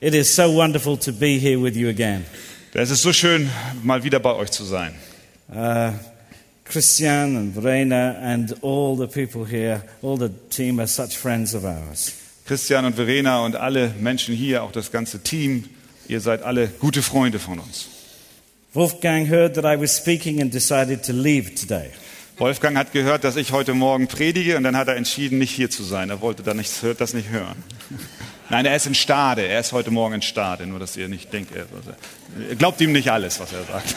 It is so wonderful to be here with you again. Es ist so schön, mal wieder bei euch zu sein. Uh, Christian and Verena and all the people here, all the team are such friends of ours. Christian und Verena und alle Menschen hier, auch das ganze Team, ihr seid alle gute Freunde von uns. Wolfgang heard that I was speaking and decided to leave today. Wolfgang hat gehört, dass ich heute Morgen predige und dann hat er entschieden, nicht hier zu sein. Er wollte da nichts, das nicht hören. Nein, er ist in Stade. Er ist heute Morgen in Stade. Nur, dass ihr nicht denkt, er, glaubt ihm nicht alles, was er sagt.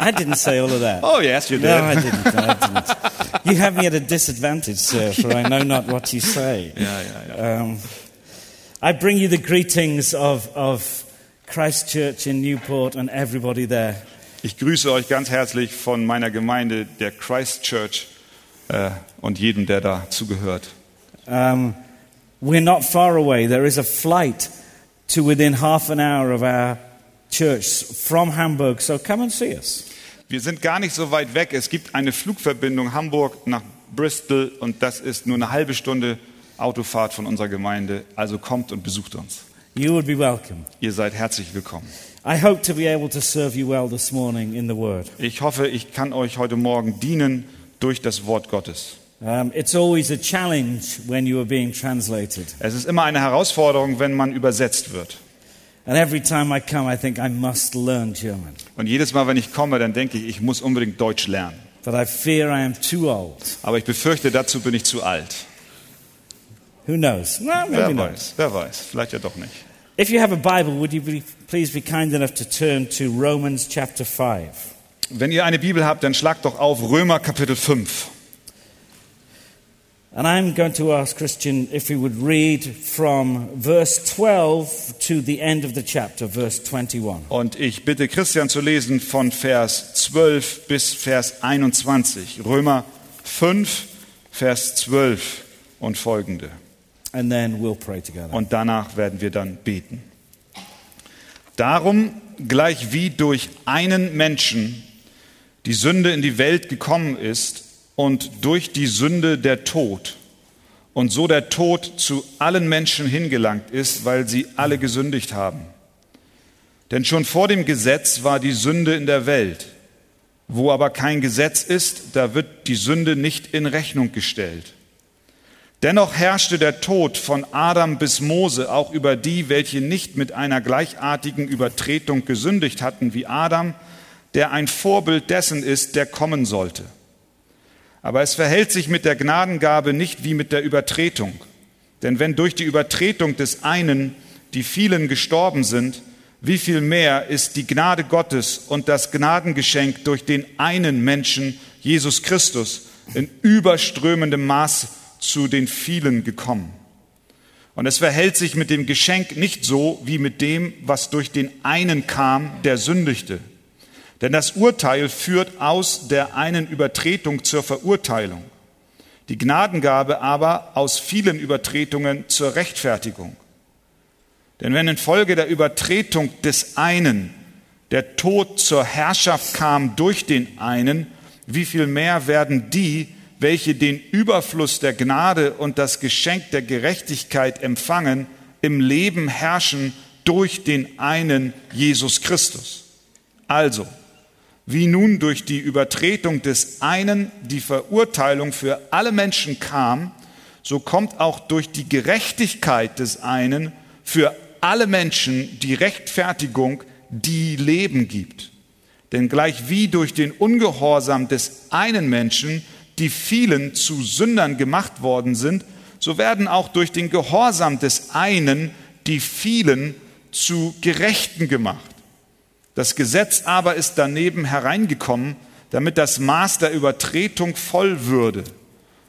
I didn't say all of that. Oh, yes, you did. No, I didn't. I didn't. You have me at a disadvantage, sir, for I know not what you say. Ja, ja, ja. Um, I bring you the greetings of, of Christchurch in Newport and everybody there. Ich grüße euch ganz herzlich von meiner Gemeinde, der Christchurch, äh, und jedem, der da zugehört. Um, we're not far away. There is a flight to within half an hour of our church from Hamburg, so come and see us. Wir sind gar nicht so weit weg. Es gibt eine Flugverbindung Hamburg nach Bristol und das ist nur eine halbe Stunde Autofahrt von unserer Gemeinde. Also kommt und besucht uns. You would be welcome. Ihr seid herzlich willkommen. I hope to be able to serve you well this morning in the Word. Ich hoffe, ich kann euch heute Morgen dienen durch das Wort Gottes. Um, it's always a challenge when you are being translated. Es ist immer eine Herausforderung, wenn man übersetzt wird. And every time I come, I think I must learn German. Und jedes Mal, wenn ich komme, dann denke ich, ich muss unbedingt Deutsch lernen. But I fear I am too old. Aber ich befürchte, dazu bin ich zu alt. Who knows? Well, Wer not. weiß, wer weiß, vielleicht ja doch nicht. If you have a Bible, would you be, please be kind enough to turn to Romans chapter 5? Wenn ihr eine Bibel habt, dann schlagt doch auf Römer Kapitel 5. And I'm going to ask Christian if he would read from verse 12 to the end of the chapter, verse 21. Und ich bitte Christian zu lesen von Vers 12 bis Vers 21. Römer 5, Vers 12 und folgende. And then we'll pray together. Und danach werden wir dann beten. Darum, gleich wie durch einen Menschen die Sünde in die Welt gekommen ist und durch die Sünde der Tod und so der Tod zu allen Menschen hingelangt ist, weil sie alle gesündigt haben. Denn schon vor dem Gesetz war die Sünde in der Welt. Wo aber kein Gesetz ist, da wird die Sünde nicht in Rechnung gestellt. Dennoch herrschte der Tod von Adam bis Mose auch über die, welche nicht mit einer gleichartigen Übertretung gesündigt hatten wie Adam, der ein Vorbild dessen ist, der kommen sollte. Aber es verhält sich mit der Gnadengabe nicht wie mit der Übertretung. Denn wenn durch die Übertretung des einen die vielen gestorben sind, wie viel mehr ist die Gnade Gottes und das Gnadengeschenk durch den einen Menschen, Jesus Christus, in überströmendem Maß zu den vielen gekommen. Und es verhält sich mit dem Geschenk nicht so wie mit dem, was durch den einen kam, der sündigte. Denn das Urteil führt aus der einen Übertretung zur Verurteilung, die Gnadengabe aber aus vielen Übertretungen zur Rechtfertigung. Denn wenn infolge der Übertretung des einen der Tod zur Herrschaft kam durch den einen, wie viel mehr werden die, welche den Überfluss der Gnade und das Geschenk der Gerechtigkeit empfangen, im Leben herrschen durch den einen Jesus Christus. Also, wie nun durch die Übertretung des einen die Verurteilung für alle Menschen kam, so kommt auch durch die Gerechtigkeit des einen für alle Menschen die Rechtfertigung, die Leben gibt. Denn gleich wie durch den Ungehorsam des einen Menschen die vielen zu Sündern gemacht worden sind, so werden auch durch den Gehorsam des einen die vielen zu Gerechten gemacht. Das Gesetz aber ist daneben hereingekommen, damit das Maß der Übertretung voll würde.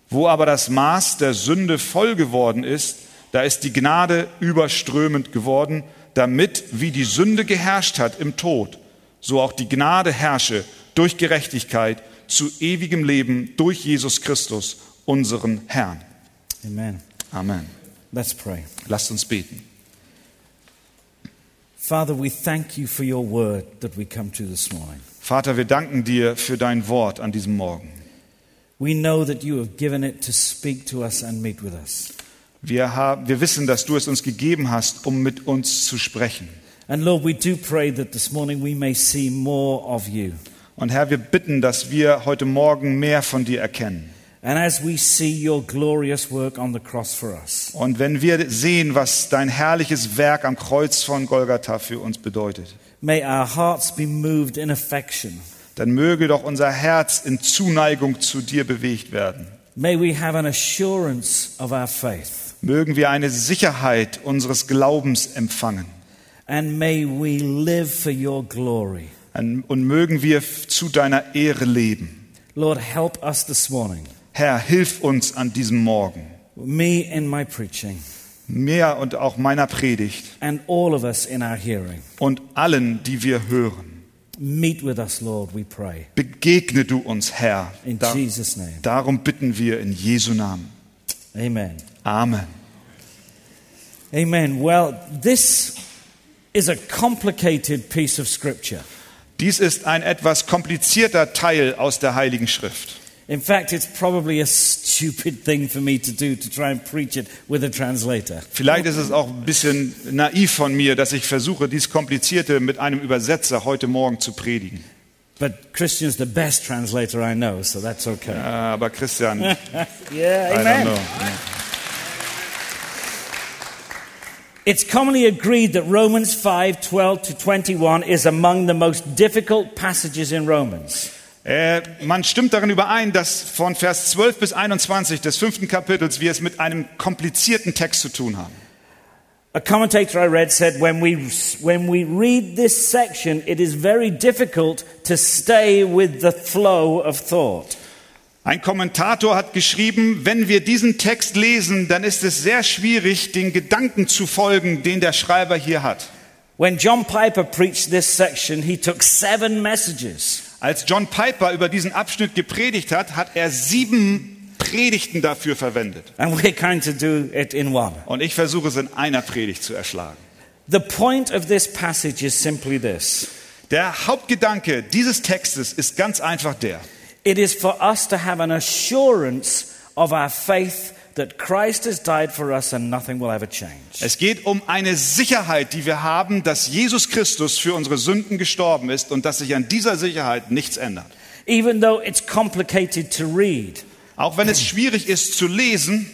Wo aber das Maß der Sünde voll geworden ist, da ist die Gnade überströmend geworden, damit, wie die Sünde geherrscht hat im Tod, so auch die Gnade herrsche durch Gerechtigkeit zu ewigem Leben durch Jesus Christus, unseren Herrn. Amen. Amen. Let's pray. Lasst uns beten. Father, we thank you for your word that we come to this morning. Vater, wir danken dir für dein Wort an diesem Morgen. We know that you have given it to speak to us and meet with us. Wir, haben, wir wissen, dass du es uns gegeben hast, um mit uns zu sprechen. And Lord, we do pray that this morning we may see more of you. Und Herr, wir bitten, dass wir heute Morgen mehr von dir erkennen. And as we see your glorious work on the cross for us, Und wenn wir sehen, was dein herrliches Werk am Kreuz von Golgatha für uns bedeutet, may our hearts be moved in affection. dann möge doch unser Herz in Zuneigung zu dir bewegt werden. May we have an assurance of our faith. Mögen wir eine Sicherheit unseres Glaubens empfangen. And may we live for your glory. Und mögen wir zu deiner Ehre leben. Lord, help us this morning. Herr, hilf uns an diesem Morgen. Me in my preaching, Mir und auch meiner Predigt and all of us in our hearing. und allen, die wir hören. Meet with us, Lord, we pray. Begegne du uns, Herr. In Da- Jesus' name. Darum bitten wir in Jesu Namen. Amen. Amen. Amen. Well, this is a complicated piece of scripture. Dies ist ein etwas komplizierter Teil aus der Heiligen Schrift. In fact, it's probably a stupid thing for me to do to try and preach it with a translator. Vielleicht ist es auch ein bisschen naiv von mir, dass ich versuche, dies Komplizierte mit einem Übersetzer heute Morgen zu predigen. But Christian's the best translator I know, so that's okay. Aber Christian, I Yeah, don't amen. know. It's commonly agreed that Romans 5 12 to 21 is among the most difficult passages in Romans. Äh, man stimmt darin überein, dass von Vers 12 bis 21 des fünften Kapitels wir es mit einem komplizierten Text zu tun haben. A commentator I read said when we, when we read this section, it is very difficult to stay with the flow of thought. Ein Kommentator hat geschrieben, wenn wir diesen Text lesen, dann ist es sehr schwierig, den Gedanken zu folgen, den der Schreiber hier hat. When John Piper preached this section, he took seven messages. Als John Piper über diesen Abschnitt gepredigt hat, hat er sieben Predigten dafür verwendet. And we're going to do it in one. Und ich versuche es in einer Predigt zu erschlagen. The point of this passage is simply this Der Hauptgedanke dieses Textes ist ganz einfach der. It is for us to have an assurance of our faith that Christ has died for us and nothing will ever change. Es geht um eine Sicherheit, die wir haben, dass Jesus Christus für unsere Sünden gestorben ist und dass sich an dieser Sicherheit nichts ändert. Even though it's complicated to read, Auch wenn es schwierig ist zu lesen,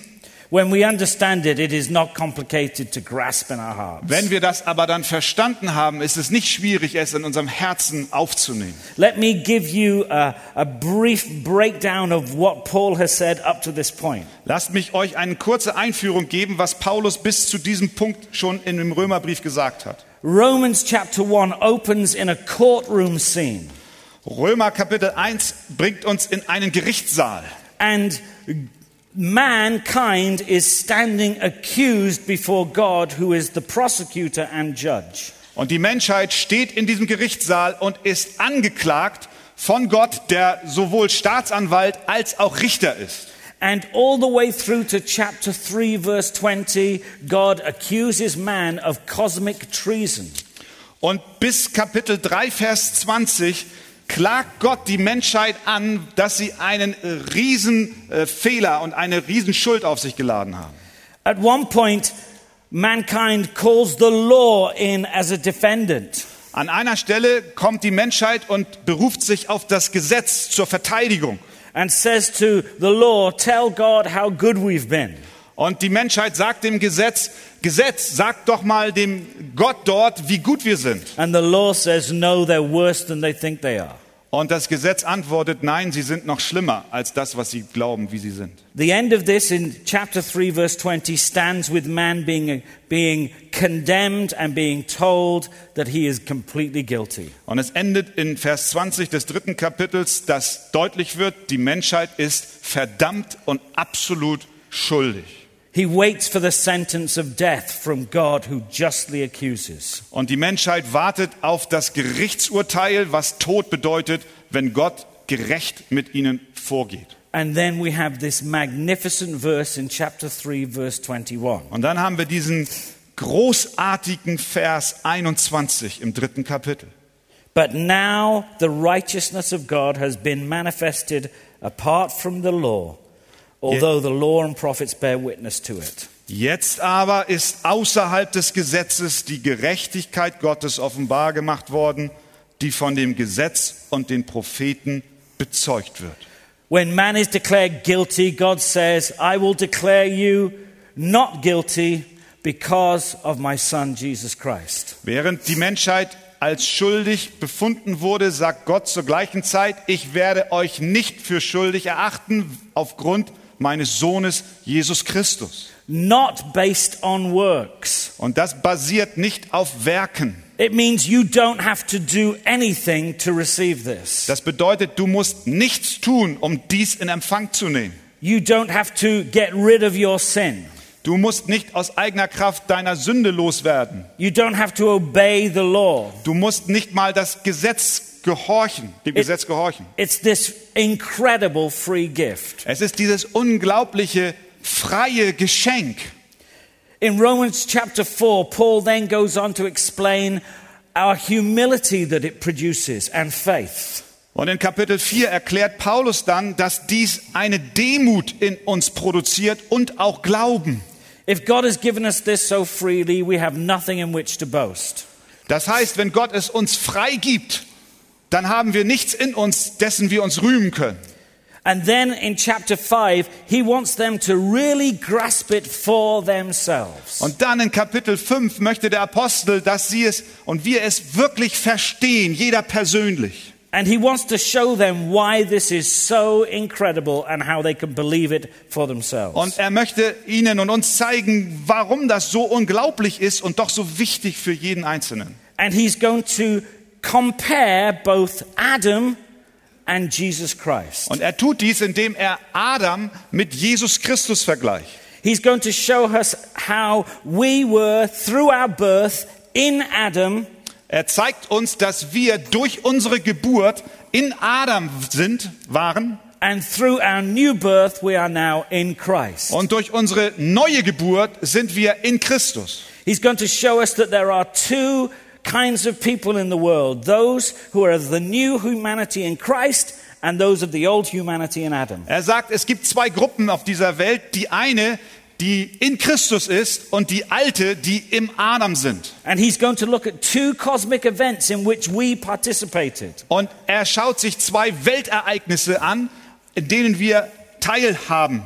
when we understand it, it is not complicated to grasp in our hearts. wenn wir das aber dann verstanden haben, ist es nicht schwierig, es in unserem Herzen aufzunehmen. Let me give you a, a brief breakdown of what Paul has said up to this point. Lasst mich euch eine kurze Einführung geben, was Paulus bis zu diesem Punkt schon in dem Römerbrief gesagt hat. Romans chapter 1 opens in a courtroom scene. Römer Kapitel 1 bringt uns in einen Gerichtssaal. And mankind is standing accused before God, who is the prosecutor and judge. Und die Menschheit steht in diesem Gerichtssaal und ist angeklagt von Gott, der sowohl Staatsanwalt als auch Richter ist. And all the way through to chapter 3, verse 20, God accuses man of cosmic treason. Und bis Kapitel 3, Vers 20 klagt Gott die Menschheit an, dass sie einen äh, riesen äh, Fehler und eine riesen Schuld auf sich geladen haben. At one point, mankind calls the law in as a defendant. An einer Stelle kommt die Menschheit und beruft sich auf das Gesetz zur Verteidigung. and says to the law, Tell God how good we've been. Und die Menschheit sagt dem Gesetz, Gesetz, sag doch mal dem Gott dort, wie gut wir sind. And the law says, No, they're worse than they think they are. Und das Gesetz antwortet, nein, sie sind noch schlimmer als das, was sie glauben, wie sie sind. The end of this in chapter 3, verse 20, stands with man being, being condemned and being told that he is completely guilty. Und es endet in Vers 20 des dritten Kapitels, dass deutlich wird, die Menschheit ist verdammt und absolut schuldig. He waits for the sentence of death from God who justly accuses. Und die Menschheit wartet auf das Gerichtsurteil, was Tod bedeutet, wenn Gott gerecht mit ihnen vorgeht. And then we have this magnificent verse in chapter 3, verse 21. Und dann haben wir diesen großartigen Vers 21 im dritten Kapitel. But now the righteousness of God has been manifested apart from the law, although the law and prophets bear witness to it. Jetzt aber ist außerhalb des Gesetzes die Gerechtigkeit Gottes offenbar gemacht worden, die von dem Gesetz und den Propheten bezeugt wird. When man is declared guilty, God says, I will declare you not guilty because of my son Jesus Christ. Während die Menschheit als schuldig befunden wurde, sagt Gott zur gleichen Zeit, ich werde euch nicht für schuldig erachten aufgrund meines Sohnes Jesus Christus. Not based on works. Und das basiert nicht auf Werken. It means you don't have to do anything to receive this. Das bedeutet, du musst nichts tun, um dies in Empfang zu nehmen. You don't have to get rid of your sin. Du musst nicht aus eigener Kraft deiner Sünde loswerden. You don't have to obey the law. Du musst nicht mal das Gesetz gehorchen, dem Gesetz gehorchen. It's this incredible free gift. Es ist dieses unglaubliche freie Geschenk. In Romans chapter 4, Paul then goes on to explain our humility that it produces and faith. Und in Kapitel 4 erklärt Paulus dann, dass dies eine Demut in uns produziert und auch Glauben. If God has given us this so freely, we have nothing in which to boast. Das heißt, wenn Gott es uns frei gibt, dann haben wir nichts in uns, dessen wir uns rühmen können. And then in chapter 5, he wants them to really grasp it for themselves. Und dann in Kapitel 5 möchte der Apostel, dass sie es und wir es wirklich verstehen, jeder persönlich. And he wants to show them why this is so incredible and how they can believe it for themselves. Und er möchte ihnen und uns zeigen, warum das so unglaublich ist und doch so wichtig für jeden Einzelnen. And he's going to compare both Adam and Jesus Christ. Und er tut dies, indem er Adam mit Jesus Christus vergleicht. He's going to show us how we were, through our birth in Adam, Er zeigt uns, dass wir durch unsere Geburt in Adam sind, waren and through our new birth, we are now in Christ. und durch unsere neue Geburt sind wir in Christus. He's going to show us that there are two kinds of people in the world those who are of the new humanity in Christ and those of the old humanity in Adam. Er sagt, es gibt zwei Gruppen auf dieser Welt. Die eine, die in Christus ist und die alte, die im Adam sind. And he's going to look at two cosmic events in which we participated. Und er schaut sich zwei Weltereignisse an, in denen wir teilhaben.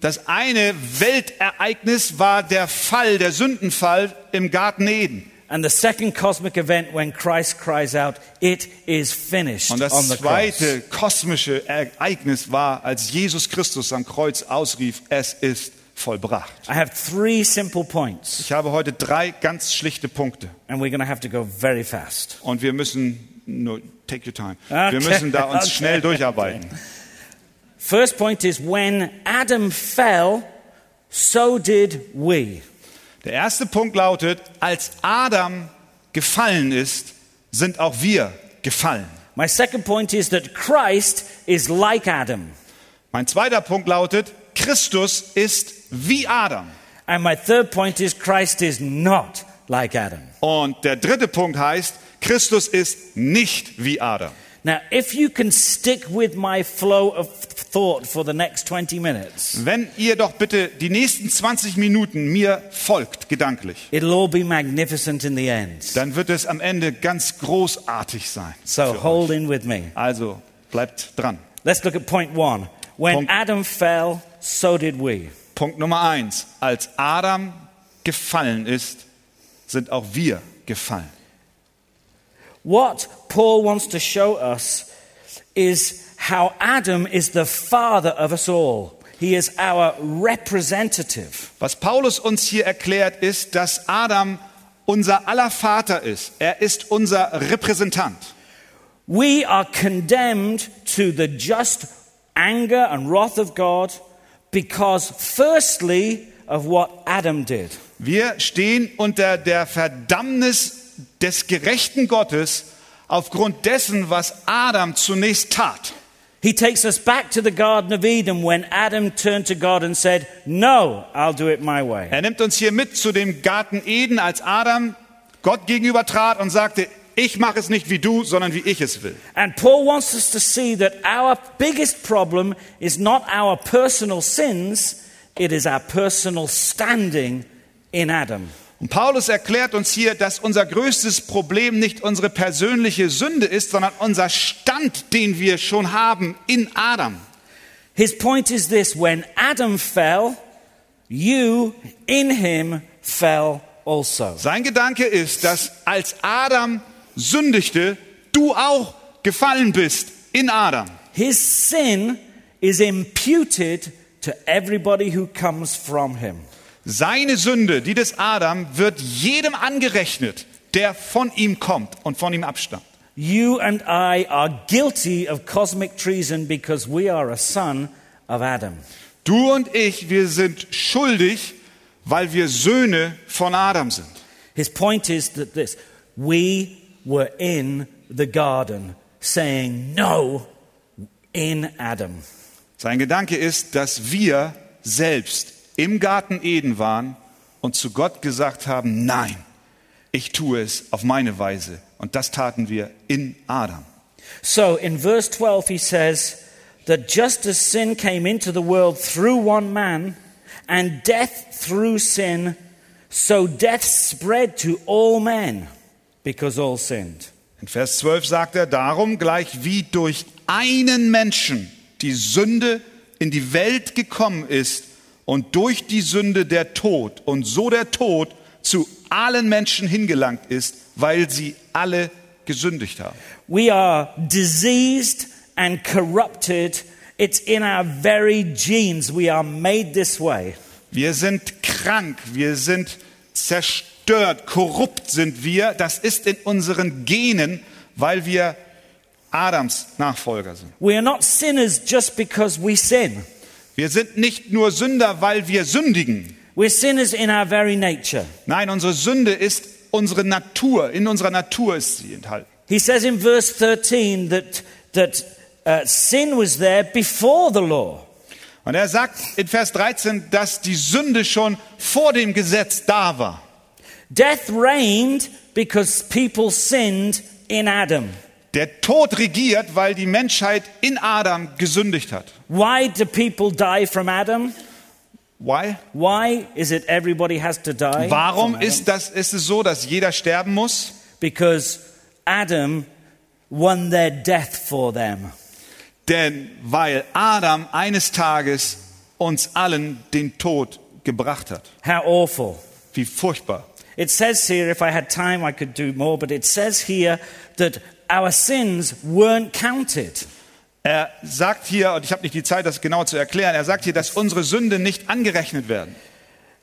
Das eine Weltereignis war der Fall, der Sündenfall im Garten Eden. And the second cosmic event when Christ cries out, It is finished Und das the zweite kosmische Ereignis war, als Jesus Christus am Kreuz ausrief, es ist vollbracht. I have three simple points, Ich habe heute drei ganz schlichte Punkte and we're going to have to go very fast. und wir müssen nur take your time. Okay. Wir müssen da uns Okay. schnell durcharbeiten. First point is when Adam fell, so did we. Der erste Punkt lautet, als Adam gefallen ist, sind auch wir gefallen. My second point is that Christ is like Adam. Mein zweiter Punkt lautet, Christus ist wie Adam. And my third point is Christ is not like Adam. Und der dritte Punkt heißt, Christus ist nicht wie Adam. Now, if you can stick with my flow of thought for the next 20 minutes, Wenn ihr doch bitte die nächsten 20 Minuten mir folgt, gedanklich, it'll all be magnificent in the end. dann wird es am Ende ganz großartig sein. So hold euch. in with me. Also bleibt dran. Let's look at point one. When Punkt- Adam fell, so did we. Punkt Nummer eins. Als Adam gefallen ist, sind auch wir gefallen. What Paul wants to show us is how Adam is the father of us all. He is our representative. Was Paulus uns hier erklärt, ist, dass Adam unser aller Vater ist. Er ist unser Repräsentant. We are condemned to the just anger and wrath of God because, firstly, of what Adam did. Wir stehen unter der Verdammnis des gerechten Gottes aufgrund dessen, was Adam zunächst tat. He takes us back to the Garden of Eden when Adam turned to God and said, No, I'll do it my way. Er nimmt uns hier mit zu dem Garten Eden, als Adam Gott gegenüber trat und sagte, Ich mache es nicht wie du, sondern wie ich es will. And Paul wants us to see that our biggest problem is not our personal sins, it is our personal standing in Adam. Und Paulus erklärt uns hier, dass unser größtes Problem nicht unsere persönliche Sünde ist, sondern unser Stand, den wir schon haben in Adam. His point is this when Adam fell, you in him fell also. Sein Gedanke ist, dass als Adam sündigte, du auch gefallen bist in Adam. His sin is imputed to everybody who comes from him. Seine Sünde, die des Adam, wird jedem angerechnet, der von ihm kommt und von ihm abstammt. You and I are guilty of cosmic treason because we are a son of Adam. Du und ich, wir sind schuldig, weil wir Söhne von Adam sind. His point is that this we were in the garden saying no in Adam. Sein Gedanke ist, dass wir selbst im Garten Eden waren und zu Gott gesagt haben, nein, ich tue es auf meine Weise. Und das taten wir in Adam. So in verse 12, he says that just as sin came into the world through one man, and death through sin, so death spread to all men because all sinned. In Vers 12 sagt er, darum gleich wie durch einen Menschen die Sünde in die Welt gekommen ist und durch die Sünde der Tod und so der Tod zu allen Menschen hingelangt ist, weil sie alle gesündigt haben. We are diseased and corrupted. It's in our very genes. We are made this way. Wir sind krank, wir sind zerstört, korrupt sind wir. Das ist in unseren Genen, weil wir Adams Nachfolger sind. We are not sinners just because we sin. Wir sind nicht nur Sünder, weil wir sündigen. We're sinners in our very nature. Nein, unsere Sünde ist unsere Natur. In unserer Natur ist sie enthalten. He says in verse 13 that, that uh, sin was there before the law. Und er sagt in Vers 13, dass die Sünde schon vor dem Gesetz da war. Death reigned because people sinned in Adam. Der Tod regiert, weil die Menschheit in Adam gesündigt hat. Why do people die from Adam? Why? Why is it everybody has to die? Warum ist, das, ist es so, dass jeder sterben muss? Because Adam won their death for them. Denn weil Adam eines Tages uns allen den Tod gebracht hat. How awful. Wie furchtbar. It says here, if I had time, I could do more, but it says here that our sins weren't counted. Er sagt hier, und ich habe nicht die Zeit, das genau zu erklären, er sagt hier, dass unsere Sünden nicht angerechnet werden.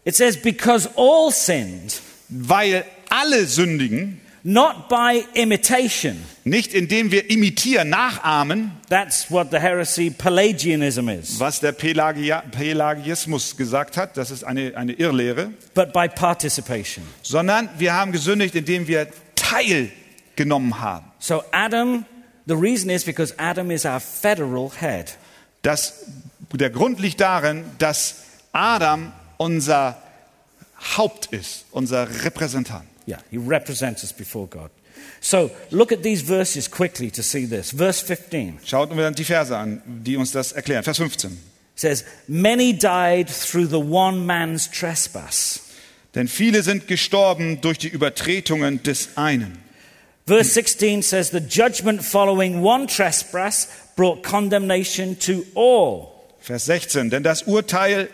It says, because all sinned, Weil alle sündigen, not by imitation. nicht indem wir imitieren, nachahmen, That's what the heresy Pelagianism is, was der Pelagia, Pelagiismus gesagt hat, das ist eine, eine Irrlehre, but by participation. sondern wir haben gesündigt, indem wir teilgenommen haben. So Adam, the reason is because Adam is our federal head. Das, der Grund liegt darin, dass Adam unser Haupt ist, unser Repräsentant. Yeah, he represents us before God. So look at these verses quickly to see this. Verse 15 Schaut uns die Verse an, die uns das erklären. Vers 15. says, Many died through the one man's trespass. Denn viele sind gestorben durch die Übertretungen des einen. Verse 16 says, The judgment following one trespass brought condemnation to all. Vers 16. Denn das Urteil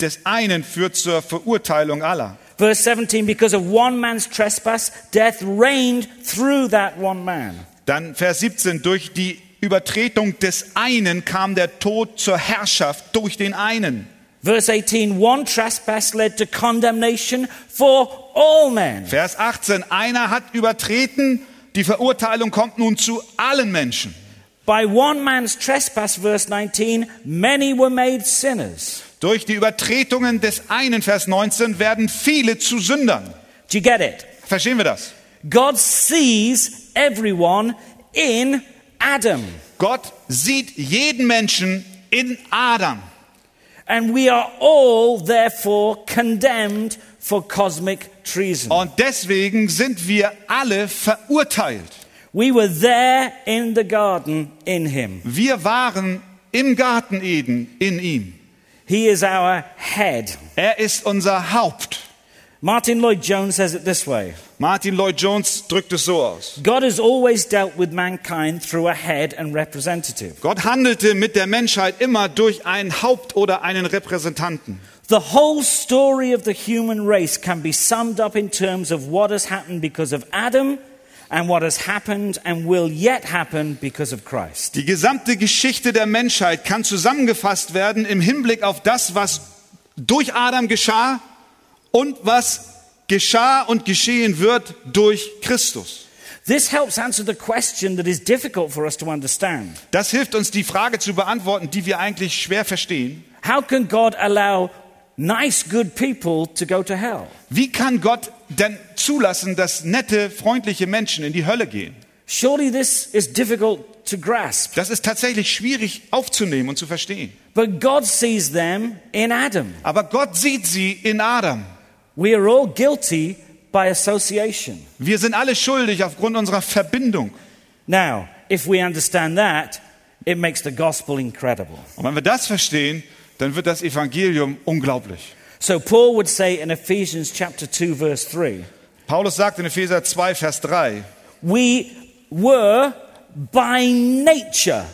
des einen führt zur Verurteilung aller. Verse 17, because of one man's trespass, death reigned through that one man. Dann Vers 17. Durch die Übertretung des einen kam der Tod zur Herrschaft durch den einen. Verse 18, one trespass led to condemnation for all men. Vers 18. Einer hat übertreten, die Verurteilung kommt nun zu allen Menschen. By one man's trespass, verse 19, many were made sinners. Durch die Übertretungen des einen, Vers 19, werden viele zu Sündern. Do you get it? Verstehen wir das? God sees everyone in Adam. Gott sieht jeden Menschen in Adam. And we are all therefore condemned for cosmic treason. Und deswegen sind wir alle verurteilt. We were there in the garden in him. Wir waren im Garten Eden in ihm. He is our head. Er ist unser Haupt. Martin Lloyd Jones says it this way Martin Lloyd Jones drückt es so aus. God has always dealt with mankind through a head and representative. Gott handelte mit der Menschheit immer durch ein Haupt oder einen Repräsentanten. The whole story of the human race can be summed up in terms of what has happened because of Adam and what has happened and will yet happen because of Christ. Die gesamte Geschichte der Menschheit kann zusammengefasst werden im Hinblick auf das, was durch Adam geschah und was geschah und geschehen wird durch Christus. This helps answer the question that is difficult for us to understand. Das hilft uns, die Frage zu beantworten, die wir eigentlich schwer verstehen. How can God allow nice, good people to go to hell? Wie kann Gott denn zulassen, dass nette, freundliche Menschen in die Hölle gehen? Surely this is difficult to grasp. Das ist tatsächlich schwierig aufzunehmen und zu verstehen. But God sees them in Adam. Aber Gott sieht sie in Adam. We are all guilty by association. Wir sind alle schuldig aufgrund unserer Verbindung. Now, if we understand that, it makes the gospel incredible. Und wenn wir das verstehen, dann wird das Evangelium unglaublich. So Paul would say in Ephesians chapter 2 verse 3, Paulus sagt in Epheser 2, Vers 3, we were by nature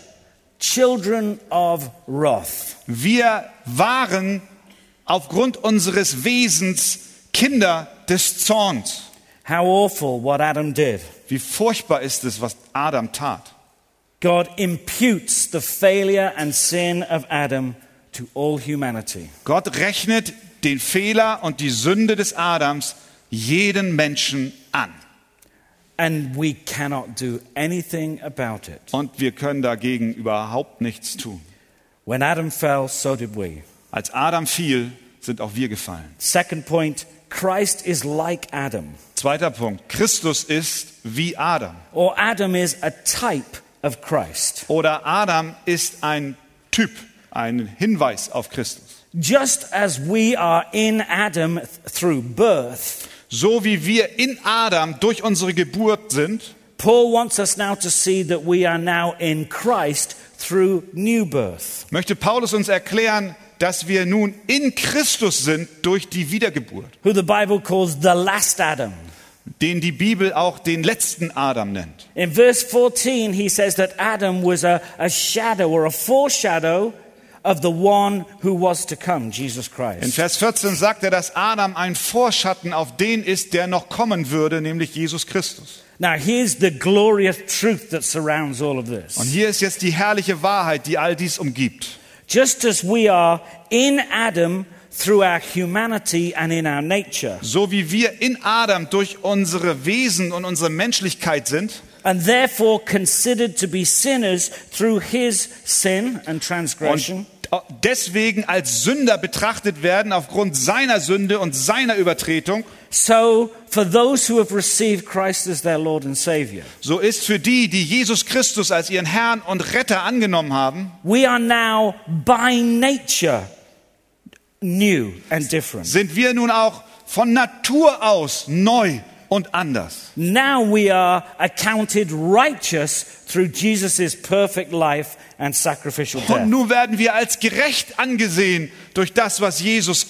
children of wrath. wir waren aufgrund unseres Wesens Kinder des Zorns. How awful what Adam did. Wie furchtbar ist es, was Adam tat. God imputes the failure and sin of Adam to all humanity. Gott rechnet den Fehler und die Sünde des Adams jeden Menschen an. And we cannot do anything about it. Und wir können dagegen überhaupt nichts tun. When Adam fell, so did we. Als Adam fiel, sind auch wir gefallen. Second point Christ is like Adam, Zweiter Punkt. Christus ist wie Adam. or Adam is a type of Christ. Oder Adam ist ein Typ, ein Hinweis auf Christus. Just as we are in Adam th- through birth, So wie wir in Adam durch unsere Geburt sind, Paul wants us now to see that we are now in Christ through new birth. möchte Paulus uns erklären, dass wir nun in Christus sind durch die Wiedergeburt, Who the Bible calls the last Adam. den die Bibel auch den letzten Adam nennt. In verse 14, he says that Adam was a, a shadow or a foreshadow of the one who was to come, Jesus In Christ. Vers 14 sagt er, dass Adam ein Vorschatten auf den ist, der noch kommen würde, nämlich Jesus Christus. Now, here's the glorious truth that surrounds all of Und this. hier ist jetzt die herrliche Wahrheit, die all dies umgibt. Just as we are in Adam through our humanity and in our nature, So wie wir in Adam durch unsere Wesen und unsere Menschlichkeit sind and therefore considered to be sinners through his sin and transgression, und deswegen als Sünder betrachtet werden aufgrund seiner Sünde und seiner Übertretung, so for those who have received Christ as their Lord and Savior, so ist für die, die Jesus Christus als ihren Herrn und Retter angenommen haben, we are now by nature new and different. sind wir nun auch von Natur aus neu und anders. Now we are accounted righteous through Jesus' perfect life and sacrificial Und death. nun werden wir als gerecht angesehen durch das, was Jesus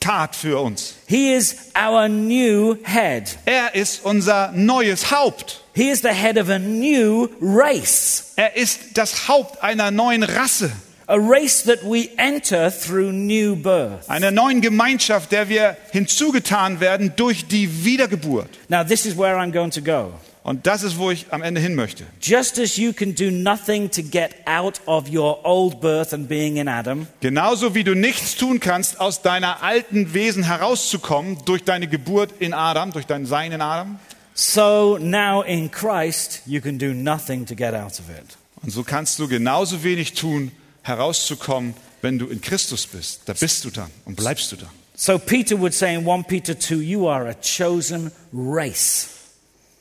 tat für uns. He is our new head. Er ist unser neues Haupt. He is the head of a new race, Er ist das Haupt einer neuen Rasse, a race that we enter through new birth. einer neuen Gemeinschaft, der wir hinzugetan werden durch die Wiedergeburt. Now, this is where I'm going to go. Und das ist, wo ich am Ende hin möchte. Just as you can do nothing to get out of your old birth and being in Adam, Genauso wie du nichts tun kannst, aus deiner alten Wesen herauszukommen durch deine Geburt in Adam, durch dein Sein in Adam. so now in Christ you can do nothing to get out of it. Und so kannst du genauso wenig tun, herauszukommen, wenn du in Christus bist. Da bist du dann und bleibst du dann. So Peter would say in 1 Peter 2, you are a chosen race.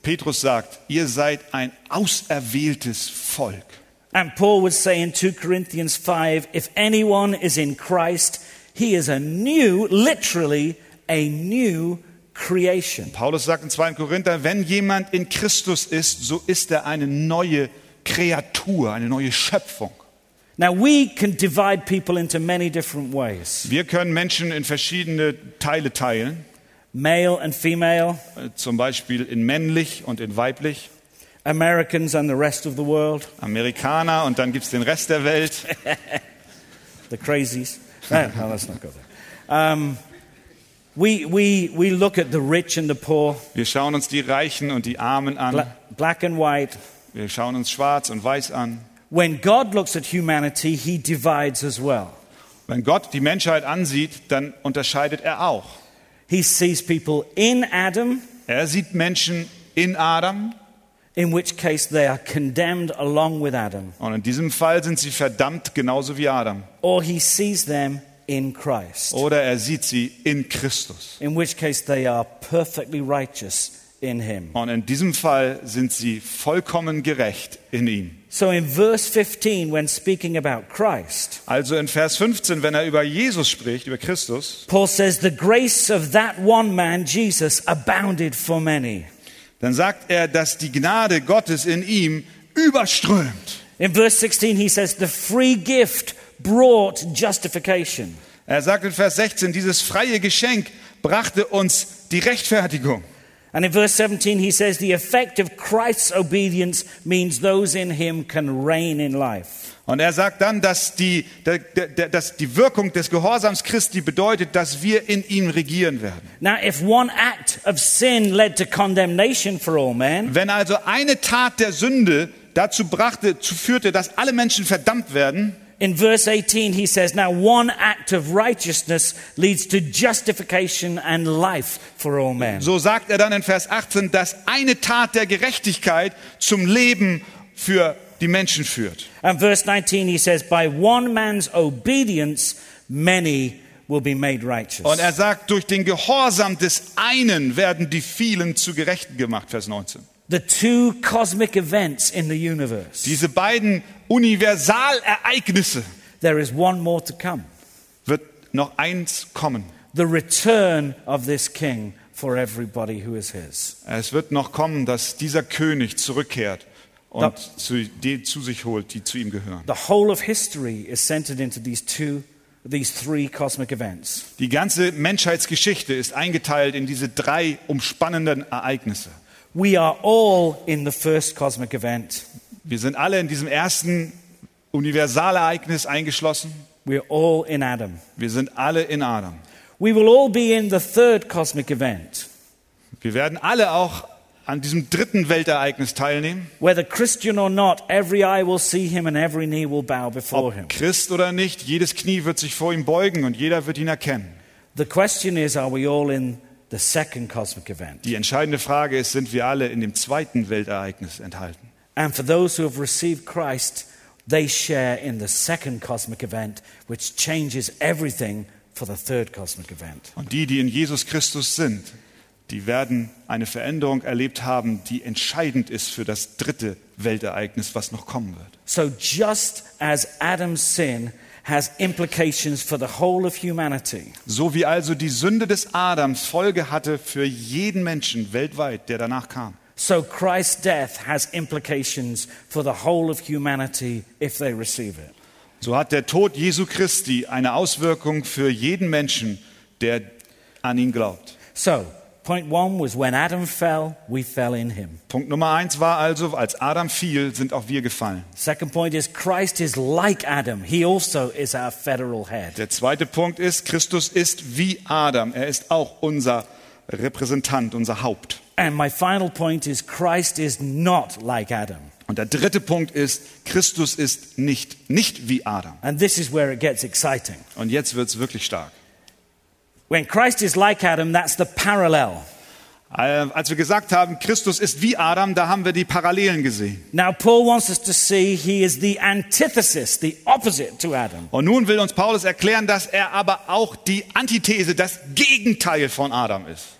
Petrus sagt, ihr seid ein auserwähltes Volk. And Paul would say in 2 Corinthians 5 if anyone is in Christ, he is a new, literally, a new creation. Paulus sagt in 2. Korinther, wenn jemand in Christus ist, so ist er eine neue Kreatur, eine neue Schöpfung. Now, we can divide people into many different ways Wir können Menschen in verschiedene Teile teilen, male and female, äh, zum Beispiel in männlich und in weiblich, Americans and the rest of the world, Amerikaner und dann gibt es den Rest der Welt. the crazies. No, no, let's not go there. Um, we, we, we look at the rich and the poor, Wir schauen uns die Reichen und die Armen an. bla- black and white. Wir schauen uns schwarz und weiß an. When God looks at humanity, he divides as well. Wenn Gott die Menschheit ansieht, dann unterscheidet er auch. He sees people in Adam, Er sieht Menschen in Adam in which case they are condemned along with Adam, und in diesem Fall sind sie verdammt genauso wie Adam. or he sees them in Christ, Oder er sieht sie in Christus. in which case they are perfectly righteous in him. Und in diesem Fall sind sie vollkommen gerecht in ihm. So in verse 15, when speaking about Christ, Also in Vers 15, wenn er über Jesus spricht, über Christus, Paul says, The grace of that one man, Jesus, abounded for many. dann sagt er, dass die Gnade Gottes in ihm überströmt. In verse 16, he says, The free gift brought justification. Er sagt in Vers 16, dieses freie Geschenk brachte uns die Rechtfertigung. And in verse 17, he says, The effect of Christ's obedience means those in him can reign in life. Und er sagt dann, dass die, dass die Wirkung des Gehorsams Christi bedeutet, dass wir in ihm regieren werden. Now, if one act of sin led to condemnation for all men, Wenn also eine Tat der Sünde dazu brachte, zu führte, dass alle Menschen verdammt werden, in verse 18, he says, Now one act of righteousness leads to justification and life for all men. so sagt er dann in Vers 18, dass eine Tat der Gerechtigkeit zum Leben für die Menschen führt. And verse 19, he says, By one man's obedience, many will be made righteous. Und er sagt, durch den Gehorsam des einen werden die vielen zu Gerechten gemacht, Vers 19. The two cosmic events in the universe. Diese beiden Universalereignisse There is one more to come wird noch eins kommen. the return of this king for everybody who is his. Es wird noch kommen, dass dieser König zurückkehrt und Da- zu, die zu sich holt, die zu ihm gehören. The whole of history is centered into these two, these three cosmic events. Die ganze Menschheitsgeschichte ist eingeteilt in diese drei umspannenden Ereignisse. We are all in the first cosmic event. Wir sind alle in diesem ersten Universalereignis eingeschlossen. We're all in Adam. Wir sind alle in Adam. We will all be in the third cosmic event, Wir werden alle auch an diesem dritten Weltereignis teilnehmen. whether Christian or not, every eye will see him and every knee will bow before him. Ob Christ oder nicht, jedes Knie wird sich vor ihm beugen und jeder wird ihn erkennen. The question is, are we all in the second cosmic event? Die entscheidende Frage ist, sind wir alle in dem zweiten Weltereignis enthalten? And for those who have received Christ, they share in the second cosmic event, which changes everything for the third cosmic event. Und die, die in Jesus Christus sind, die werden eine Veränderung erlebt haben, die entscheidend ist für das dritte Weltereignis, was noch kommen wird. So, just as Adam's sin has implications for the whole of humanity, So wie also die Sünde des Adams Folge hatte für jeden Menschen weltweit, der danach kam. So Christ's death has implications for the whole of humanity if they receive it. So hat der Tod Jesu Christi eine Auswirkung für jeden Menschen, der an ihn glaubt. So, point one was when Adam fell, we fell in him. Punkt Nummer eins war also, als Adam fiel, sind auch wir gefallen. Second point is Christ is like Adam, he also is our federal head. Der zweite Punkt ist, Christus ist wie Adam. Er ist auch unser Repräsentant, unser Haupt. And my final point is Christ is not like Adam. Und der dritte Punkt ist, Christus ist nicht, nicht wie Adam. And this is where it gets exciting. Und jetzt wird's wirklich stark. When Christ is like Adam, that's the parallel. Äh, Als wir gesagt haben, Christus ist wie Adam, da haben wir die Parallelen gesehen. Now, Paul wants us to see he is the antithesis, the opposite to Adam. Und nun will uns Paulus erklären, dass er aber auch die Antithese, das Gegenteil von Adam ist.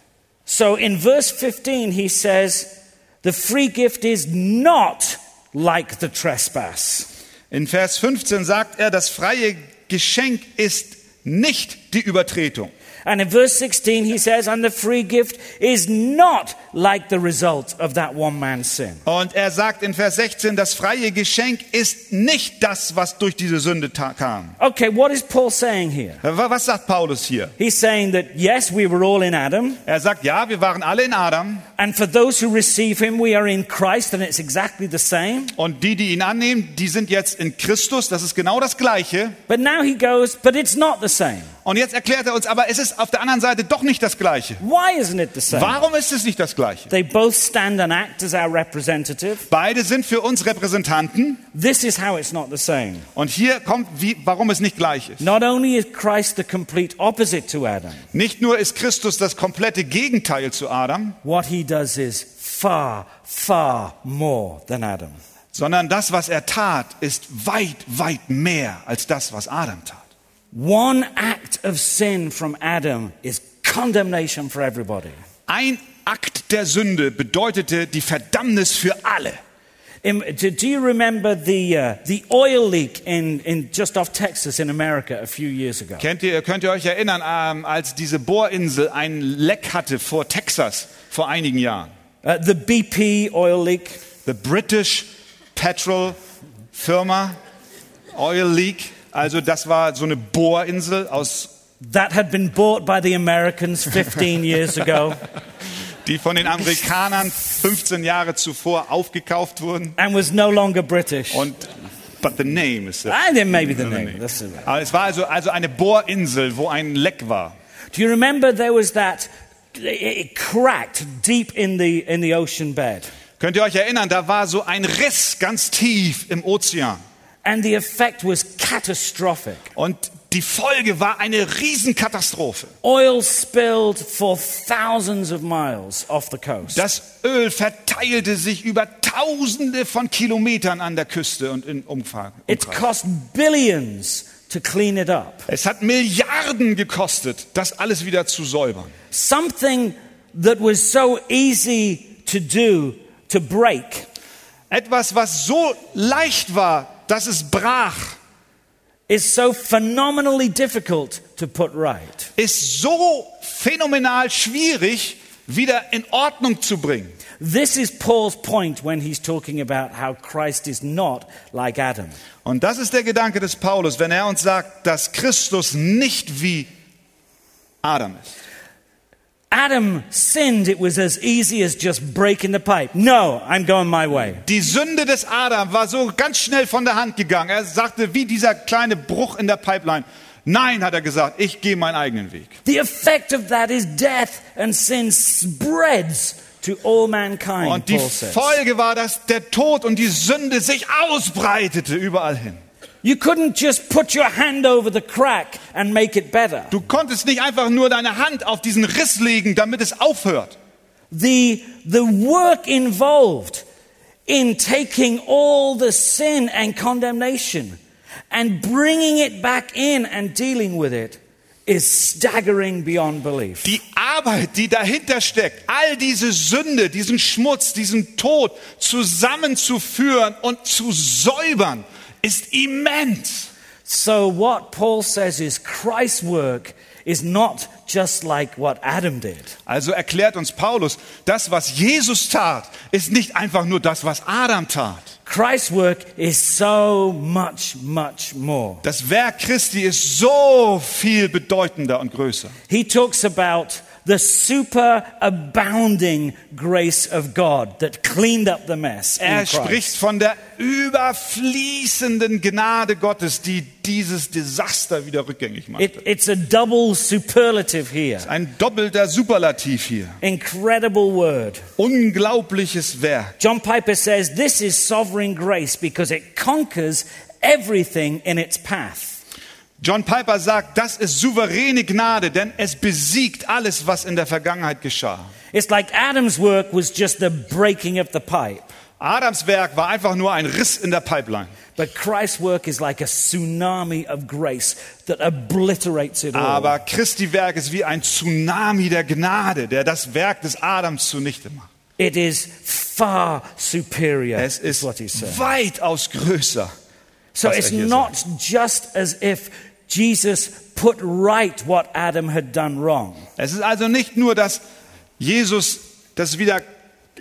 So in verse 15, he says, the free gift is not like the trespass. In Vers 15 sagt er, das freie Geschenk ist nicht die Übertretung. And in verse 16, he says, and the free gift is not like the result of that one man's sin. Und er sagt in Vers 16, das freie Geschenk ist nicht das, was durch diese Sünde kam. Okay, what is Paul saying here? Wa- Was sagt Paulus hier? He's saying that yes, we were all in Adam, Er sagt, ja, wir waren alle in Adam and for those who receive him, we are in Christ, and it's exactly the same. und die, die ihn annehmen, die sind jetzt in Christus. Das ist genau das Gleiche. But now he goes, but it's not the same. Und jetzt erklärt er uns, aber es ist auf der anderen Seite doch nicht das Gleiche. Why isn't it the same? Warum ist es nicht das Gleiche? They both stand and act as our representative. Beide sind für uns Repräsentanten. This is how it's not the same. Und hier kommt, wie, warum es nicht gleich ist. Not only is Christ the complete opposite to Adam, Nicht nur ist Christus das komplette Gegenteil zu Adam, what he does is far, far more than Adam. sondern das, was er tat, ist weit, weit mehr als das, was Adam tat. One act of sin from Adam is condemnation for everybody. Ein Akt der Sünde bedeutete die Verdammnis für alle. Do you remember the, uh, the oil leak in, in just off Texas in America a few years ago? Kennt ihr, könnt ihr euch erinnern, ähm, als diese Bohrinsel ein Leck hatte vor Texas vor einigen Jahren? Uh, the BP oil leak. The British Petrol Firma Oil Leak. Also das war so eine Bohrinsel aus That had been bought by the Americans 15 years ago die von den Amerikanern 15 Jahre zuvor aufgekauft wurden. and was no longer British. Und but the name is And then maybe the the name. name. That's. Aber es war also also eine Bohrinsel, wo ein Leck war. Do you remember there was that, it, it cracked deep in the, in the ocean bed? Könnt ihr euch erinnern, da war so ein Riss ganz tief im Ozean. And the effect was catastrophic. Und die Folge war eine Riesenkatastrophe. Oil spilled for thousands of miles off the coast. Das Öl verteilte sich über Tausende von Kilometern an der Küste und in Umfang. It cost billions to clean it up. Es hat Milliarden gekostet, das alles wieder zu säubern. Something that was so easy to do, to break, Etwas, was so leicht war, dass es brach, is so phenomenally difficult to put right. ist so phänomenal schwierig, wieder in Ordnung zu bringen. This is Paul's point when he's talking about how Christ is not like Adam. Und das ist der Gedanke des Paulus, wenn er uns sagt, dass Christus nicht wie Adam ist. Adam sinned, it was as easy as just breaking the pipe. No, I'm going my way. Die Sünde des Adam war so ganz schnell von der Hand gegangen. Er sagte, wie dieser kleine Bruch in der Pipeline. Nein, hat er gesagt, ich gehe meinen eigenen Weg. The effect of that is death, and sin spreads to all mankind, Und die. Folge war, dass der Tod und die Sünde sich ausbreitete überall hin. You couldn't just put your hand over the crack and make it better. Du konntest nicht einfach nur deine Hand auf diesen Riss legen, damit es aufhört. The, the work involved in taking all the sin and condemnation and bringing it back in and dealing with it is staggering beyond belief. Die Arbeit, die dahinter steckt, all diese Sünde, diesen Schmutz, diesen Tod zusammenzuführen und zu säubern, ist immens. So, what Paul says is Christ's work is not just like what Adam did. Also erklärt uns Paulus, das, was Jesus tat, ist nicht einfach nur das, was Adam tat. Christ's work is so much, much more. Das Werk Christi ist so viel bedeutender und größer. He talks about the superabounding grace of God that cleaned up the mess. Er spricht von der überfließenden Gnade Gottes, die dieses Desaster wieder rückgängig macht. It, it's a double superlative here. Ein doppelter Superlativ hier. Incredible word. Unglaubliches Werk. John Piper says this is sovereign grace because it conquers everything in its path. John Piper sagt, das ist souveräne Gnade, denn es besiegt alles, was in der Vergangenheit geschah. It's like Adam's work was just the breaking of the pipe, Adams Werk war einfach nur ein Riss in der Pipeline. but Christ's work is like a tsunami of grace that obliterates it all. Aber Christi Werk ist wie ein Tsunami der Gnade, der das Werk des Adams zunichte macht. It is far superior, Es is ist what he said. weitaus größer. So it's not sagt. just as if Jesus put right what Adam had done wrong. Es ist also nicht nur, dass Jesus das wieder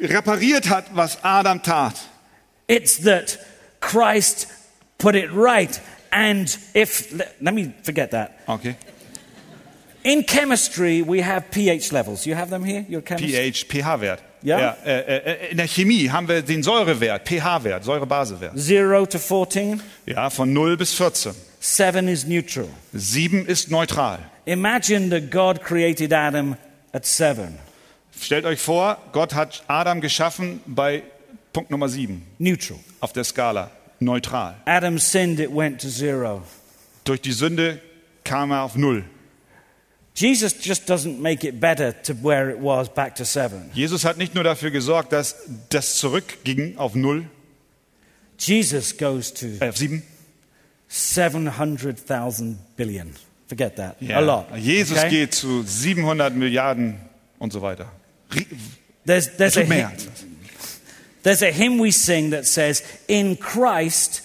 repariert hat, was Adam tat. It's that Christ put it right. And if, let, me forget that. Okay. In chemistry, we have pH levels. You have them here? Your chemist? pH, pH-Wert. Ja. äh, äh, in der Chemie haben wir den Säurewert, pH-Wert, Säurebasewert. Zero to 14. Ja, von 0 bis 14. Seven is neutral. 7 ist neutral. Imagine that God created Adam at seven. Stellt euch vor, Gott hat Adam geschaffen bei Punkt Nummer 7 Neutral. auf der Skala, neutral. Adam sinned, it went to zero. Durch die Sünde kam er auf 0. Jesus just doesn't make it better to where it was back to seven. Jesus hat nicht nur dafür gesorgt, dass das zurückging auf 0, Jesus goes to äh, auf 7. 700,000 billion. Forget that. A lot. Jesus okay? geht zu 700 Milliarden und so weiter. There's, Er there's, a, tut mehr hy- als das. there's a hymn we sing that says, In Christ,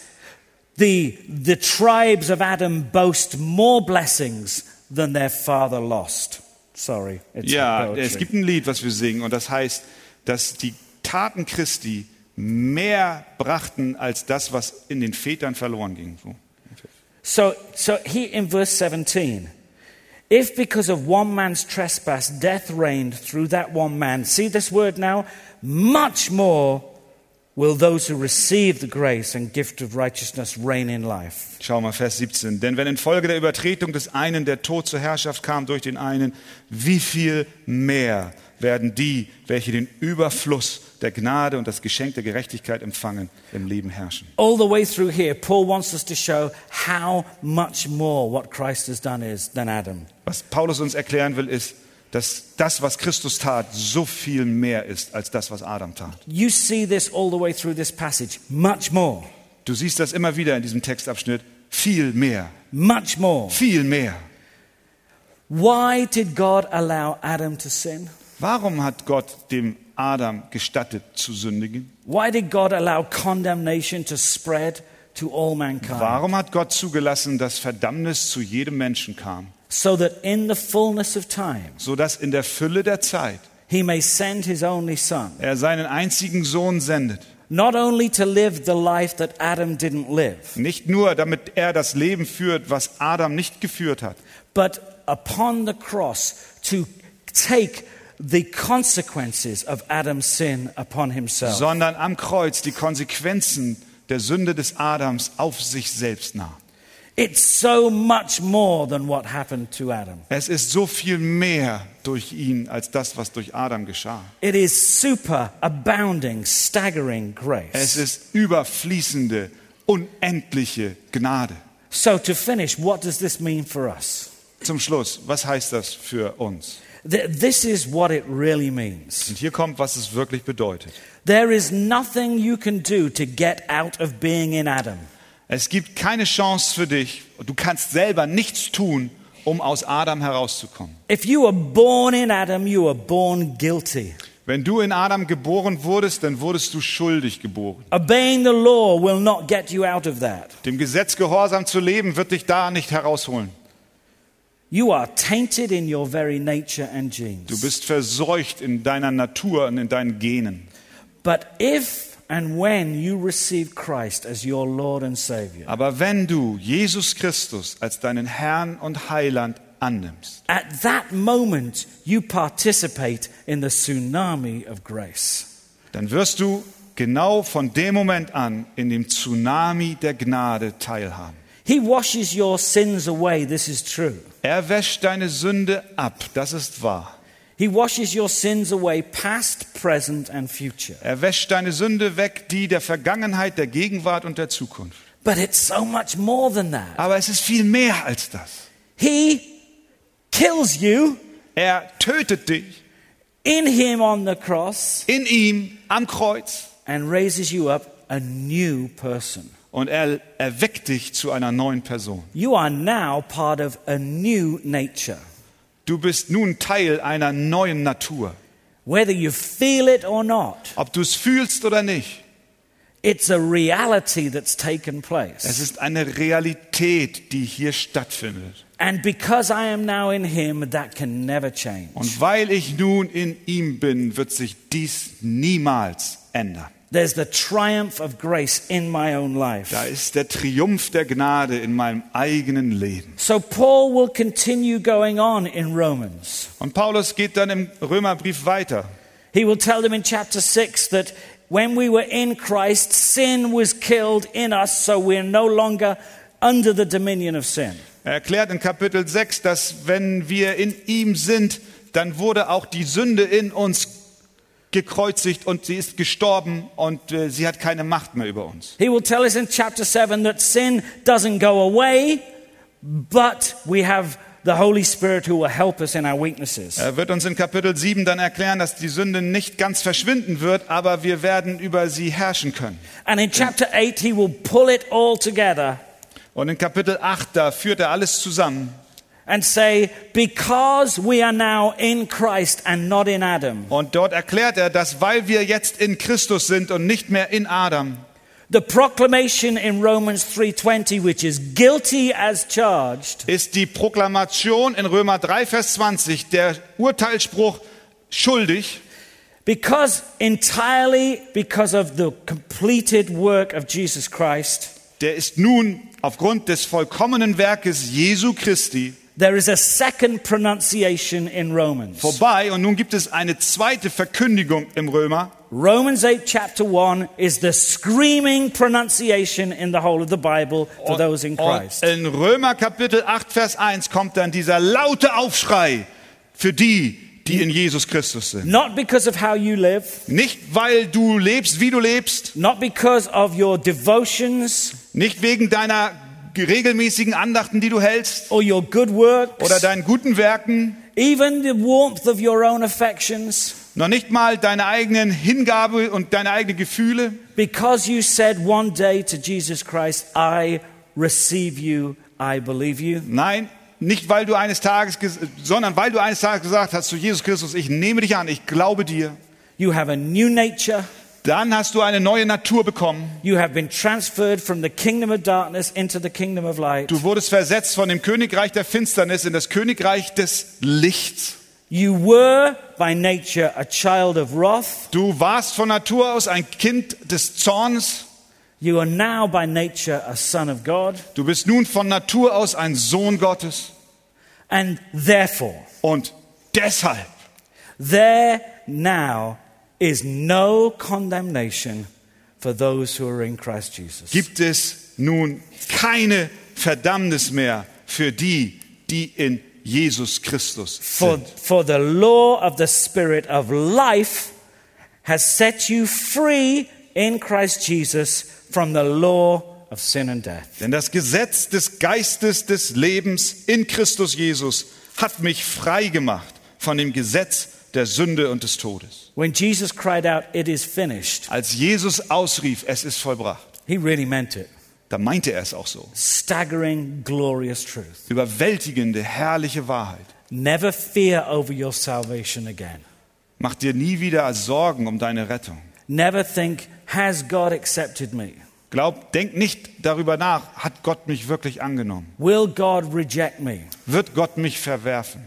the, the tribes of Adam boast more blessings than their father lost. Sorry, it's Ja, es gibt ein Lied, was wir singen, und das heißt, dass die Taten Christi mehr brachten als das, was in den Vätern verloren ging. So. So, so he in verse 17, if because of one man's trespass death reigned through that one man, see this word now, much more will those who receive the grace and gift of righteousness reign in life. Schau mal, Vers 17. Denn wenn infolge der Übertretung des einen der Tod zur Herrschaft kam durch den einen, wie viel mehr werden die, welche den Überfluss der Gnade und das Geschenk der Gerechtigkeit empfangen, im Leben herrschen. All the way through here, Paul wants us to show how much more what Christ has done is than Adam. Was Paulus uns erklären will, ist, dass das, was Christus tat, so viel mehr ist als das, was Adam tat. You see this all the way through this passage. Much more. Du siehst das immer wieder in diesem Textabschnitt. Viel mehr, Much more. viel mehr. Why did God allow Adam to sin? Warum hat Gott dem Adam gestattet zu sündigen? Why did God allow condemnation to spread to all mankind? Warum hat Gott zugelassen, dass Verdammnis zu jedem Menschen kam? So that in the fullness of time, sodass in der Fülle der Zeit he may send his only son, er seinen einzigen Sohn sendet. not only to live the life that Adam didn't live, Nicht nur, damit er das Leben führt, was Adam nicht geführt hat, but upon the cross to take the consequences of Adam's sin upon himself. sondern am Kreuz die Konsequenzen der Sünde des Adams auf sich selbst nahm. It's so much more than what happened to Adam. Es ist so viel mehr durch ihn als das, was durch Adam geschah. It is super abounding, staggering Es grace. ist überfließende, unendliche Gnade. So, to finish, what does this mean for us? Zum Schluss, was heißt das für uns? Th- This is what it really means. Und hier kommt, was es wirklich bedeutet. There is nothing you can do to get out of being in Adam. Es gibt keine Chance für dich. Du kannst selber nichts tun, um aus Adam herauszukommen. If you were born in Adam, you were born guilty. Wenn du in Adam geboren wurdest, dann wurdest du schuldig geboren. Obeying the law will not get you out of that. Dem Gesetz gehorsam zu leben, wird dich da nicht herausholen. You are tainted in your very nature and Du genes. bist verseucht in deiner Natur und in deinen Genen. But if and when you receive Christ as your Lord and Savior, Aber wenn du Jesus Christus als deinen Herrn und Heiland annimmst, at that moment you participate in the tsunami of grace. dann wirst du genau von dem Moment an in dem Tsunami der Gnade teilhaben. He washes your sins away, this is true. Er wäscht deine Sünde ab, das ist wahr. He washes your sins away, past, present, and future. Er wäscht deine Sünde weg, die der Vergangenheit, der Gegenwart und der Zukunft. But it's so much more than that. Aber es ist viel mehr als das. He kills you Er tötet dich in Him on the cross in ihm am Kreuz and raises you up a new person. Und er erweckt dich zu einer neuen Person. You are now part of a new nature. Du bist nun Teil einer neuen Natur. Whether you feel it or not, Ob du es fühlst oder nicht. It's a reality that's taken Es place. ist eine Realität, die hier stattfindet. And because I am now in Him, that can never change. Und weil ich nun in ihm bin, wird sich dies niemals ändern. There's the triumph of grace in my own life. Da ist der Triumph der Gnade in meinem eigenen Leben. So Paul will continue going on in Romans. Und Paulus geht dann im Römerbrief weiter. He will tell them in chapter 6 that when we were in Christ, sin was killed in us, so we're no longer under the dominion of sin. Er erklärt in Kapitel 6, dass wenn wir in ihm sind, dann wurde auch die Sünde in uns gekreuzigt und sie ist gestorben und äh, sie hat keine Macht mehr über uns. He will tell us in chapter 7 that sin doesn't go away, but we have the Holy Spirit who will help us in our weaknesses. Er wird uns in Kapitel 7 dann erklären, dass die Sünde nicht ganz verschwinden wird, aber wir werden über sie herrschen können. And in chapter 8, he will pull it all together Und in Kapitel 8, da führt er alles zusammen and say, Because we are now in Christ and not in Adam, und dort erklärt er, dass weil wir jetzt in Christus sind und nicht mehr in Adam, the proclamation in Romans 3:20 which is guilty as charged ist die Proklamation in Römer 3, Vers 20, der Urteilsspruch schuldig, because entirely because of the completed work of Jesus Christ der ist nun aufgrund des vollkommenen Werkes Jesu Christi there is a second pronunciation in Romans. Vorbei. Und nun gibt es eine zweite Verkündigung im Römer. Romans 8 chapter 1 is the screaming pronunciation in the whole of the Bible for those in Und Christ. in Römer Kapitel 8, Vers 1 kommt dann dieser laute Aufschrei für die, die in Jesus Christus sind. not because of how you live. Nicht, weil du lebst, wie du lebst, not because of your devotions. Nicht wegen deiner regelmäßigen Andachten, die du hältst, or your good works oder deinen guten Werken, even the warmth of your own affections noch nicht mal deine eigenen Hingabe und deine eigenen Gefühle, Because you said one day to Jesus Christ, I receive you, I believe you. Nein, nicht weil du eines Tages, ges- sondern weil du eines Tages gesagt hast zu Jesus Christus, ich nehme dich an, ich glaube dir. You have a new nature. Dann hast du eine neue Natur bekommen. You have been transferred from the kingdom of darkness into the kingdom of light. Du wurdest versetzt von dem Königreich der Finsternis in das Königreich des Lichts. You were by nature a child of wrath. Du warst von Natur aus ein Kind des Zorns. You are now by nature a son of God. Du bist nun von Natur aus ein Sohn Gottes. And therefore, Und deshalb there now is no condemnation for those who are in Christ Jesus. gibt es nun keine Verdammnis mehr für die, die in Jesus Christus For, sind. for the law of the Spirit of life has set you free in Christ Jesus from the law of sin and death. Denn das Gesetz des Geistes des Lebens in Christus Jesus hat mich frei gemacht von dem Gesetz der Sünde und des Todes. When Jesus cried out, It is finished, Als Jesus ausrief, es ist vollbracht, he really meant it. da meinte er es auch so. Staggering, glorious truth. Überwältigende, herrliche Wahrheit. Never fear over your salvation again. Mach dir nie wieder Sorgen um deine Rettung. Never think, Has God accepted me? Glaub, denk nicht darüber nach, hat Gott mich wirklich angenommen? Will God reject me? Wird Gott mich verwerfen?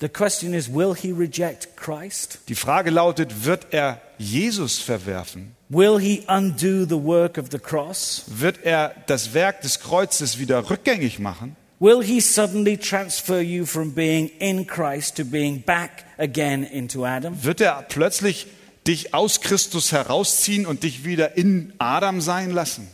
The question is, will he reject Christ? Die Frage lautet, wird er Jesus verwerfen? Will he undo the work of the cross? Wird er das Werk des Kreuzes wieder rückgängig machen? Will he suddenly transfer you from being in Christ to being back again into Adam? Wird er plötzlich dich aus Christus herausziehen und dich wieder in Adam sein lassen?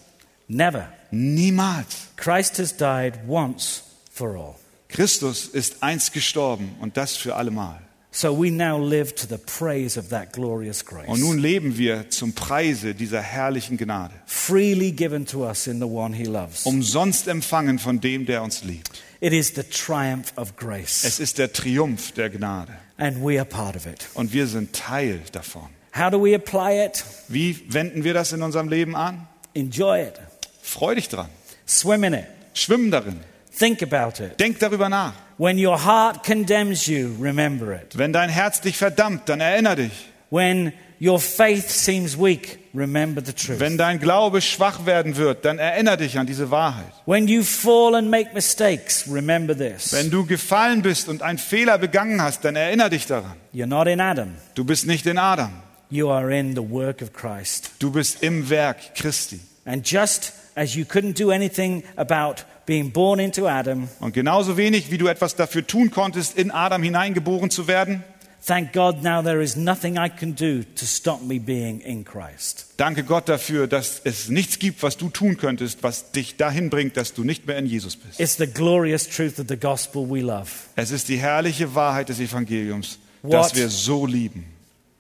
Never. Niemals. Christ has died once for all. Christus ist einst gestorben und das für allemal. So we now live to the praise of that glorious grace. Und nun leben wir zum Preise dieser herrlichen Gnade. freely given to us in the one he loves. Umsonst empfangen von dem, der uns liebt. It is the triumph of grace, Es ist der Triumph der Gnade. and we are part of it. Und wir sind Teil davon. How do we apply it? Wie wenden wir das in unserem Leben an? Enjoy it. Freu dich dran. Swim in it. Schwimm darin. Think about it. Denk darüber nach. When your heart condemns you, remember it. Wenn dein Herz dich verdammt, dann erinnere dich. When your faith seems weak, remember the truth. Wenn dein Glaube schwach werden wird, dann erinnere dich an diese Wahrheit. When you fall and make mistakes, remember this. Wenn du gefallen bist und einen Fehler begangen hast, dann erinnere dich daran. You're not in Adam, Du bist nicht in Adam. you are in the work of Christ. Du bist im Werk Christi. And just as you couldn't do anything about being born into Adam, Und genauso wenig, wie du etwas dafür tun konntest, in Adam hineingeboren zu werden, thank God now there is nothing I can do to stop me being in Christ. danke Gott dafür, dass es nichts gibt, was du tun könntest, was dich dahin bringt, dass du nicht mehr in Jesus bist. It's the glorious truth of the gospel we love. Es ist die herrliche Wahrheit des Evangeliums, What? das wir so lieben.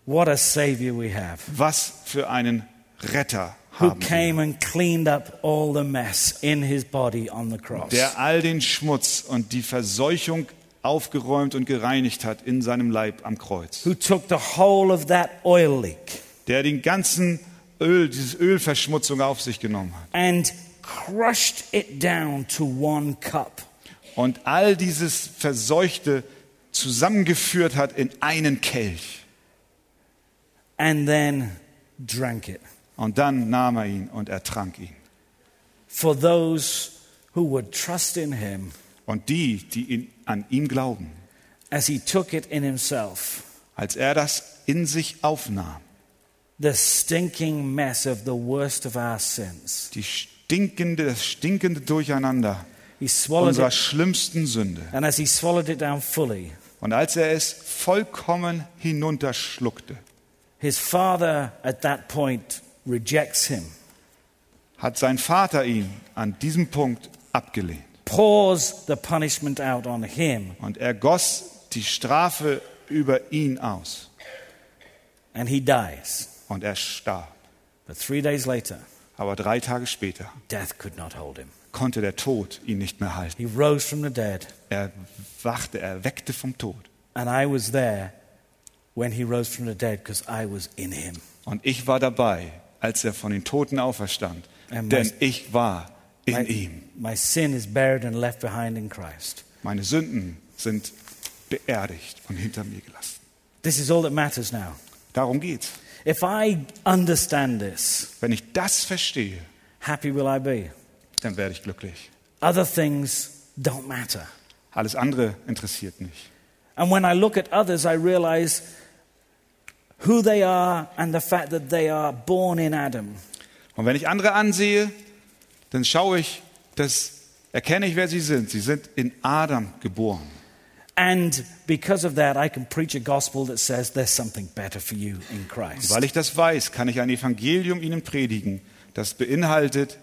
What a Savior we have. Was für einen Retter haben wir, came and cleaned up all the mess in his body on the cross. der all den Schmutz und die Verseuchung aufgeräumt und gereinigt hat in seinem Leib am Kreuz. Who took the whole of that oil leak Der den ganzen Öl, diese Ölverschmutzung auf sich genommen hat. and crushed it down to one cup. Und all dieses Verseuchte zusammengeführt hat in einen Kelch. and then drank it Und dann nahm er ihn und er trank ihn. for those who would trust in him Und die, die ihn, an ihm glauben, as he took it in himself als er das in sich aufnahm, the stinking mess of the worst of our sins. die stinkende, das stinkende Durcheinander He swallowed unserer it, schlimmsten Sünde. and as he swallowed it down fully, Und als er es vollkommen hinunterschluckte, his father at that point rejects him, hat sein Vater ihn an diesem Punkt abgelehnt. pours the punishment out on him, Und er goss die Strafe über ihn aus. and he dies. Und er starb. But three days later, Aber drei Tage später death could not hold him. konnte der Tod ihn nicht mehr halten. He rose from the dead, Er wachte, er weckte vom Tod. and I was there when he rose from the dead because I was in him. Und ich war dabei, als er von den Toten auferstand. And Denn my- ich war in My, ihm. my sin is buried and left behind in Christ. Meine Sünden sind beerdigt und hinter mir gelassen. This is all that matters now. Darum geht's. If I understand this, Wenn ich das verstehe, happy will I be. dann werde ich glücklich. Other things don't matter. Alles andere interessiert mich. And when I look at others, I realize who they are and the fact that they are born in Adam. Und wenn ich andere ansehe, dann schaue ich, dass erkenne ich, wer sie sind. Sie sind in Adam geboren. And because of that, I can preach a gospel that says there's something better for you in Christ. Weil ich das weiß, kann ich ein Evangelium ihnen predigen, das beinhaltet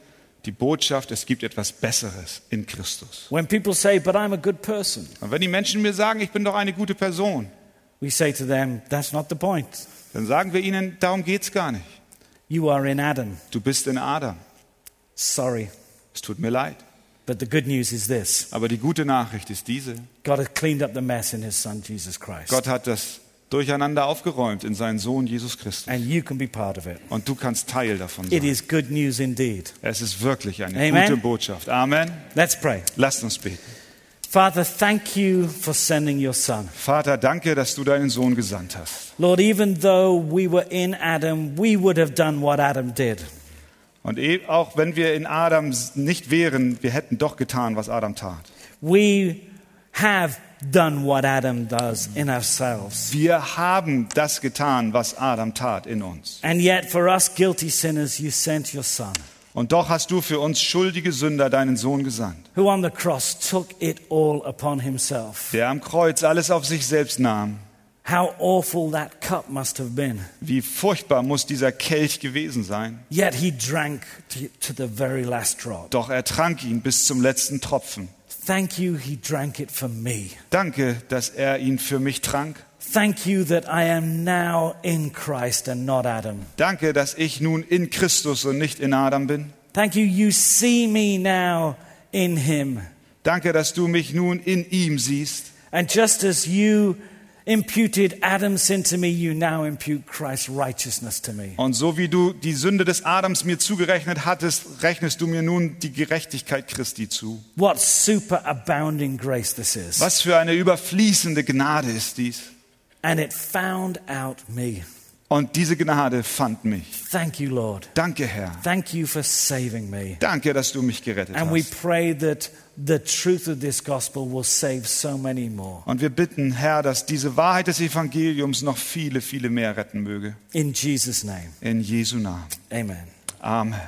die Botschaft, es gibt etwas Besseres in Christus. When people say, but I'm a good person, Und wenn die Menschen mir sagen, ich bin doch eine gute Person, we say to them, that's not the point. dann sagen wir ihnen, darum geht's gar nicht. You are in Adam. Du bist in Adam. Sorry. Es tut mir leid. But the good news is this Aber die gute Nachricht ist diese. God has cleaned up the mess in his son, Jesus Christ. Gott hat das Durcheinander aufgeräumt in seinen Sohn Jesus Christus. And you can be part of it. Und du kannst Teil davon It sein. is good news indeed. Es ist wirklich eine Amen. gute Botschaft. Amen. Let's pray. Lasst uns beten. Father, thank you for sending your son. Vater, danke, dass du deinen Sohn gesandt hast. Lord, even though we were in Adam, we would have done what Adam did. Und eh- auch wenn wir in Adam nicht wären, wir hätten doch getan, was Adam tat. We have done what Adam does in ourselves. Wir haben das getan, was Adam tat in uns. And yet, for us guilty sinners, you sent your son, Und doch hast du für uns schuldige Sünder deinen Sohn gesandt, who on the cross took it all upon himself. der am Kreuz alles auf sich selbst nahm. How awful that cup must have been. Wie furchtbar muss dieser Kelch gewesen sein. Yet he drank to, the very last drop. Doch er trank ihn bis zum letzten Tropfen. Thank you, he drank it for me. Danke, dass er ihn für mich trank. Thank you that I am now in Christ and not Adam. Danke, dass ich nun in Christus und nicht in Adam bin. Thank you, you see me now in him. Danke, dass du mich nun in ihm siehst. And just as you imputed Adam's sin to me, you now impute Christ's righteousness to me. Und so wie du die Sünde des Adams mir zugerechnet hattest, rechnest du mir nun die Gerechtigkeit Christi zu. What superabounding grace this is. Was für eine überfließende Gnade ist dies. And it found out me. Und diese Gnade fand mich. Thank you, Lord. Danke, Herr. Thank you for saving me. Danke, dass du mich gerettet And we hast. pray that the truth of this gospel will save so many more. Und wir bitten, Herr, dass diese Wahrheit des Evangeliums noch viele, viele mehr retten möge. In Jesus' name, In Jesu Namen. amen. Amen.